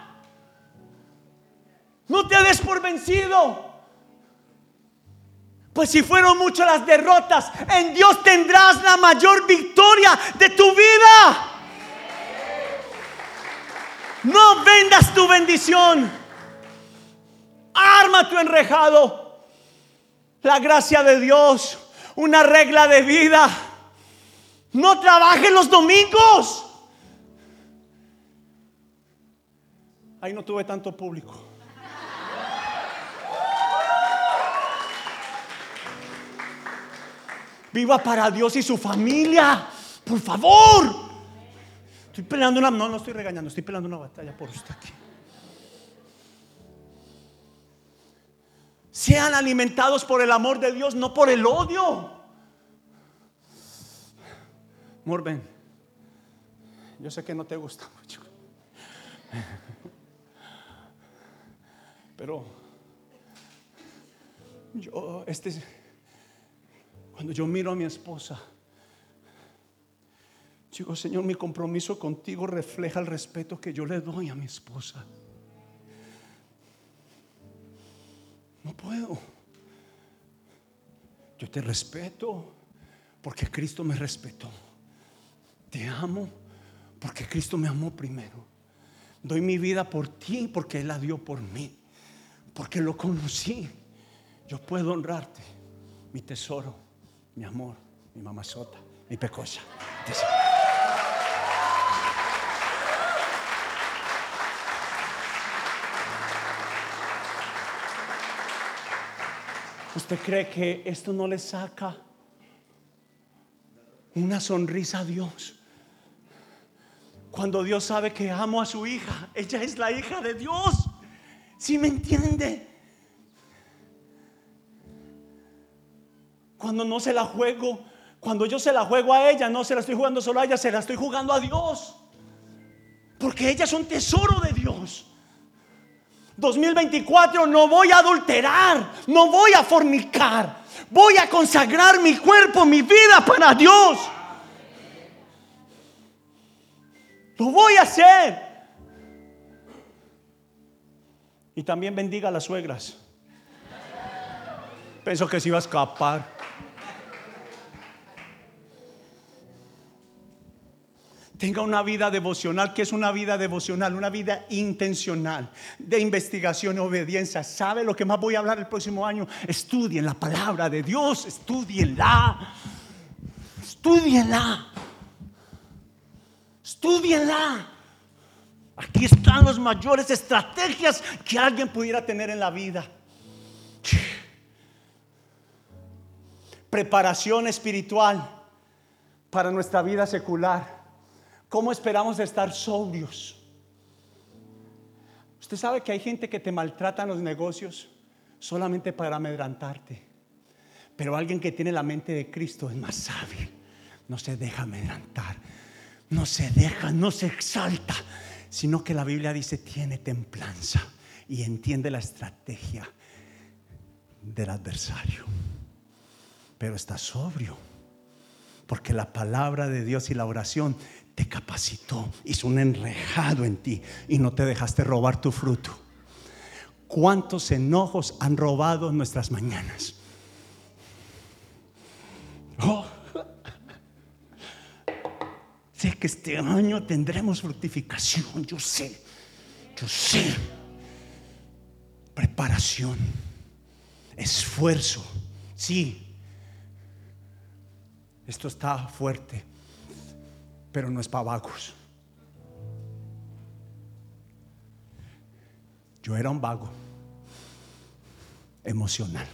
No te des por vencido. Pues si fueron muchas las derrotas, en Dios tendrás la mayor victoria de tu vida. No vendas tu bendición. Arma tu enrejado. La gracia de Dios, una regla de vida. No trabajes los domingos. Ahí no tuve tanto público. Viva para Dios y su familia. Por favor. Estoy peleando una... No, no estoy regañando. Estoy peleando una batalla por usted aquí. Sean alimentados por el amor de Dios, no por el odio. Morben, yo sé que no te gusta mucho. Pero yo, este cuando yo miro a mi esposa, digo, Señor, mi compromiso contigo refleja el respeto que yo le doy a mi esposa. No puedo. Yo te respeto porque Cristo me respetó. Te amo porque Cristo me amó primero. Doy mi vida por ti porque Él la dio por mí. Porque lo conocí. Yo puedo honrarte, mi tesoro mi amor, mi mamazota, mi pecosa. ¿Usted cree que esto no le saca una sonrisa a Dios? Cuando Dios sabe que amo a su hija, ella es la hija de Dios. ¿Sí me entiende? Cuando no se la juego, cuando yo se la juego a ella, no se la estoy jugando solo a ella, se la estoy jugando a Dios. Porque ella es un tesoro de Dios. 2024 no voy a adulterar, no voy a fornicar, voy a consagrar mi cuerpo, mi vida para Dios. Lo voy a hacer. Y también bendiga a las suegras. Pensó que se iba a escapar. tenga una vida devocional, que es una vida devocional, una vida intencional, de investigación y obediencia. ¿Sabe lo que más voy a hablar el próximo año? Estudien la palabra de Dios, estudienla, estudienla, estudienla. Aquí están las mayores estrategias que alguien pudiera tener en la vida. Preparación espiritual para nuestra vida secular ¿Cómo esperamos estar sobrios? Usted sabe que hay gente que te maltrata en los negocios solamente para amedrantarte. Pero alguien que tiene la mente de Cristo es más sabio. No se deja amedrantar. No se deja, no se exalta. Sino que la Biblia dice tiene templanza y entiende la estrategia del adversario. Pero está sobrio. Porque la palabra de Dios y la oración te capacitó, hizo un enrejado en ti y no te dejaste robar tu fruto. ¿Cuántos enojos han robado nuestras mañanas? Oh. Sé que este año tendremos fructificación, yo sé, yo sé. Preparación, esfuerzo, sí. Esto está fuerte pero no es para vagos. Yo era un vago emocional.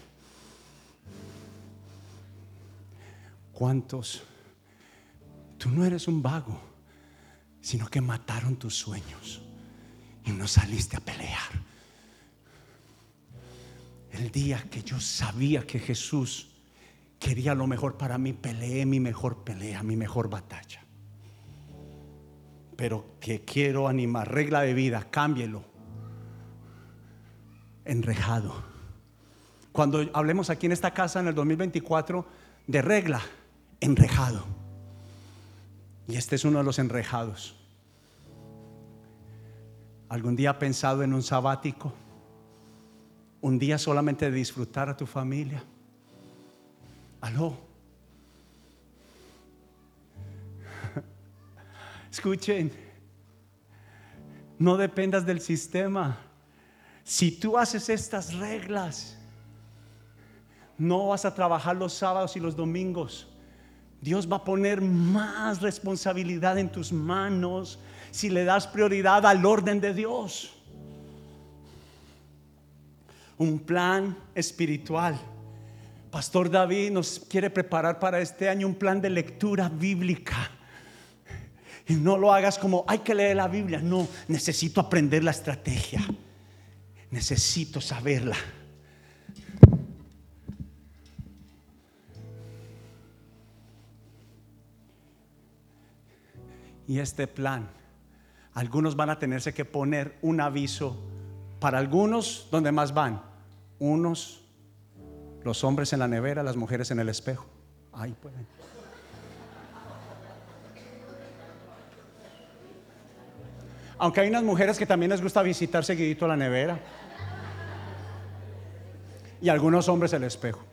¿Cuántos? Tú no eres un vago, sino que mataron tus sueños y no saliste a pelear. El día que yo sabía que Jesús quería lo mejor para mí, peleé mi mejor pelea, mi mejor batalla. Pero que quiero animar, regla de vida, cámbielo. Enrejado. Cuando hablemos aquí en esta casa en el 2024 de regla, enrejado. Y este es uno de los enrejados. ¿Algún día ha pensado en un sabático? Un día solamente de disfrutar a tu familia. Aló. Escuchen, no dependas del sistema. Si tú haces estas reglas, no vas a trabajar los sábados y los domingos. Dios va a poner más responsabilidad en tus manos si le das prioridad al orden de Dios. Un plan espiritual. Pastor David nos quiere preparar para este año un plan de lectura bíblica. Y no lo hagas como hay que leer la Biblia. No, necesito aprender la estrategia. Necesito saberla. Y este plan, algunos van a tenerse que poner un aviso. Para algunos, donde más van? Unos, los hombres en la nevera, las mujeres en el espejo. Ahí pueden. Aunque hay unas mujeres que también les gusta visitar seguidito la nevera. Y algunos hombres el espejo.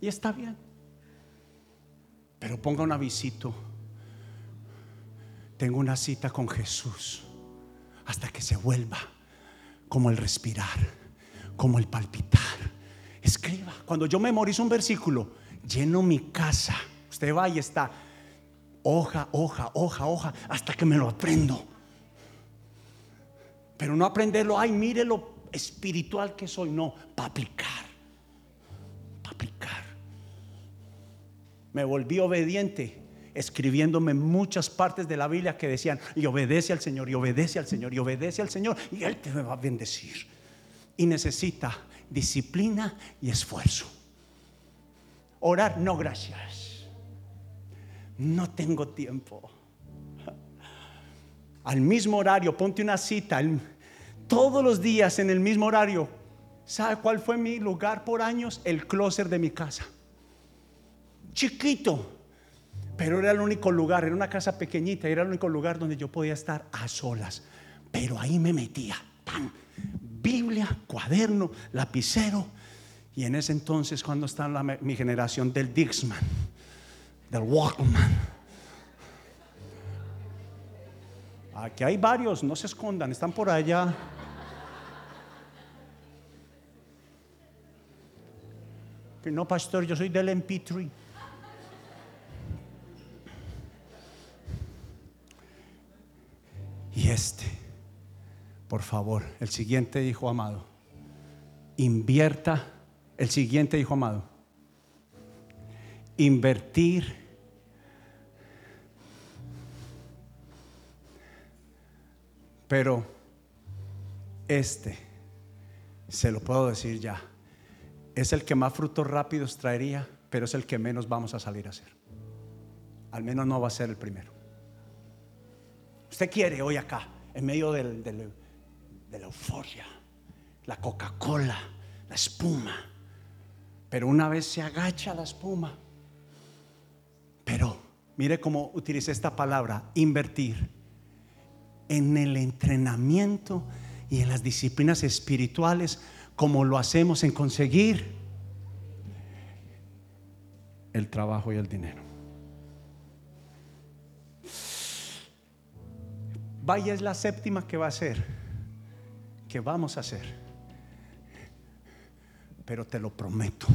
Y está bien. Pero ponga un avisito tengo una cita con Jesús hasta que se vuelva como el respirar, como el palpitar. Escriba, cuando yo memorizo un versículo, lleno mi casa. Usted va y está hoja, hoja, hoja, hoja, hasta que me lo aprendo. Pero no aprenderlo, ay, mire lo espiritual que soy, no, para aplicar, para aplicar. Me volví obediente escribiéndome muchas partes de la Biblia que decían, y obedece al Señor, y obedece al Señor, y obedece al Señor, y Él te va a bendecir. Y necesita disciplina y esfuerzo. Orar, no gracias. No tengo tiempo. Al mismo horario, ponte una cita, todos los días en el mismo horario. ¿Sabe cuál fue mi lugar por años? El closet de mi casa. Chiquito, pero era el único lugar, era una casa pequeñita, era el único lugar donde yo podía estar a solas. Pero ahí me metía, Biblia, cuaderno, lapicero. Y en ese entonces, cuando está mi generación del Dixman, del Walkman. Aquí hay varios, no se escondan, están por allá. No, pastor, yo soy del MP3. Y este, por favor, el siguiente hijo amado, invierta, el siguiente hijo amado, invertir pero este, se lo puedo decir ya, es el que más frutos rápidos traería, pero es el que menos vamos a salir a hacer. Al menos no va a ser el primero. Usted quiere hoy acá, en medio de la euforia, la Coca-Cola, la espuma. Pero una vez se agacha la espuma. Pero mire cómo utilicé esta palabra, invertir en el entrenamiento y en las disciplinas espirituales como lo hacemos en conseguir el trabajo y el dinero. Vaya es la séptima que va a ser, que vamos a hacer. Pero te lo prometo.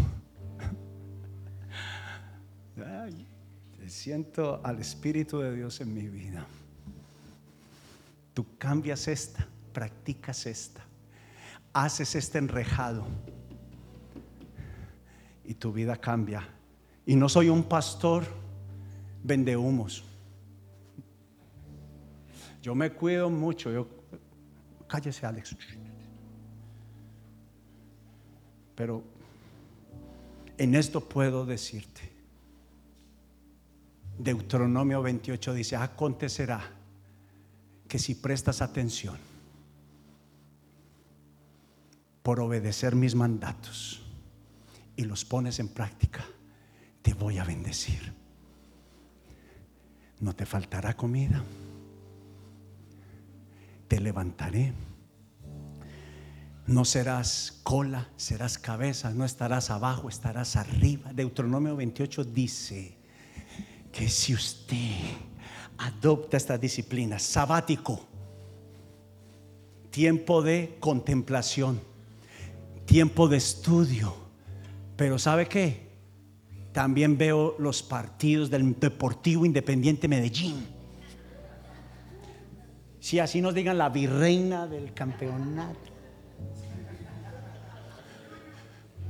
siento al Espíritu de Dios en mi vida. Tú cambias esta, practicas esta, haces este enrejado y tu vida cambia. Y no soy un pastor vende humos. Yo me cuido mucho. Yo, cállese, Alex. Pero en esto puedo decirte. Deuteronomio 28 dice, acontecerá que si prestas atención por obedecer mis mandatos y los pones en práctica, te voy a bendecir. No te faltará comida. Te levantaré. No serás cola, serás cabeza, no estarás abajo, estarás arriba. Deuteronomio 28 dice que si usted adopta esta disciplina, sabático, tiempo de contemplación, tiempo de estudio, pero ¿sabe qué? También veo los partidos del Deportivo Independiente Medellín. Si así nos digan la virreina del campeonato.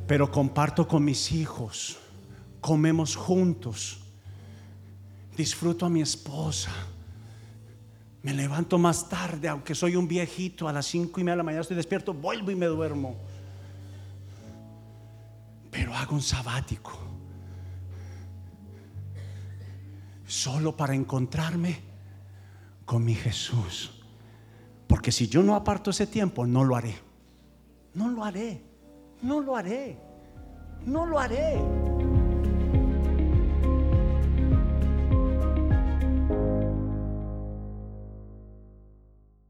Pero comparto con mis hijos, comemos juntos, disfruto a mi esposa. Me levanto más tarde, aunque soy un viejito, a las cinco y media de la mañana estoy despierto, vuelvo y me duermo. Pero hago un sabático solo para encontrarme con mi Jesús. Porque si yo no aparto ese tiempo, no lo haré. No lo haré. No lo haré. No lo haré.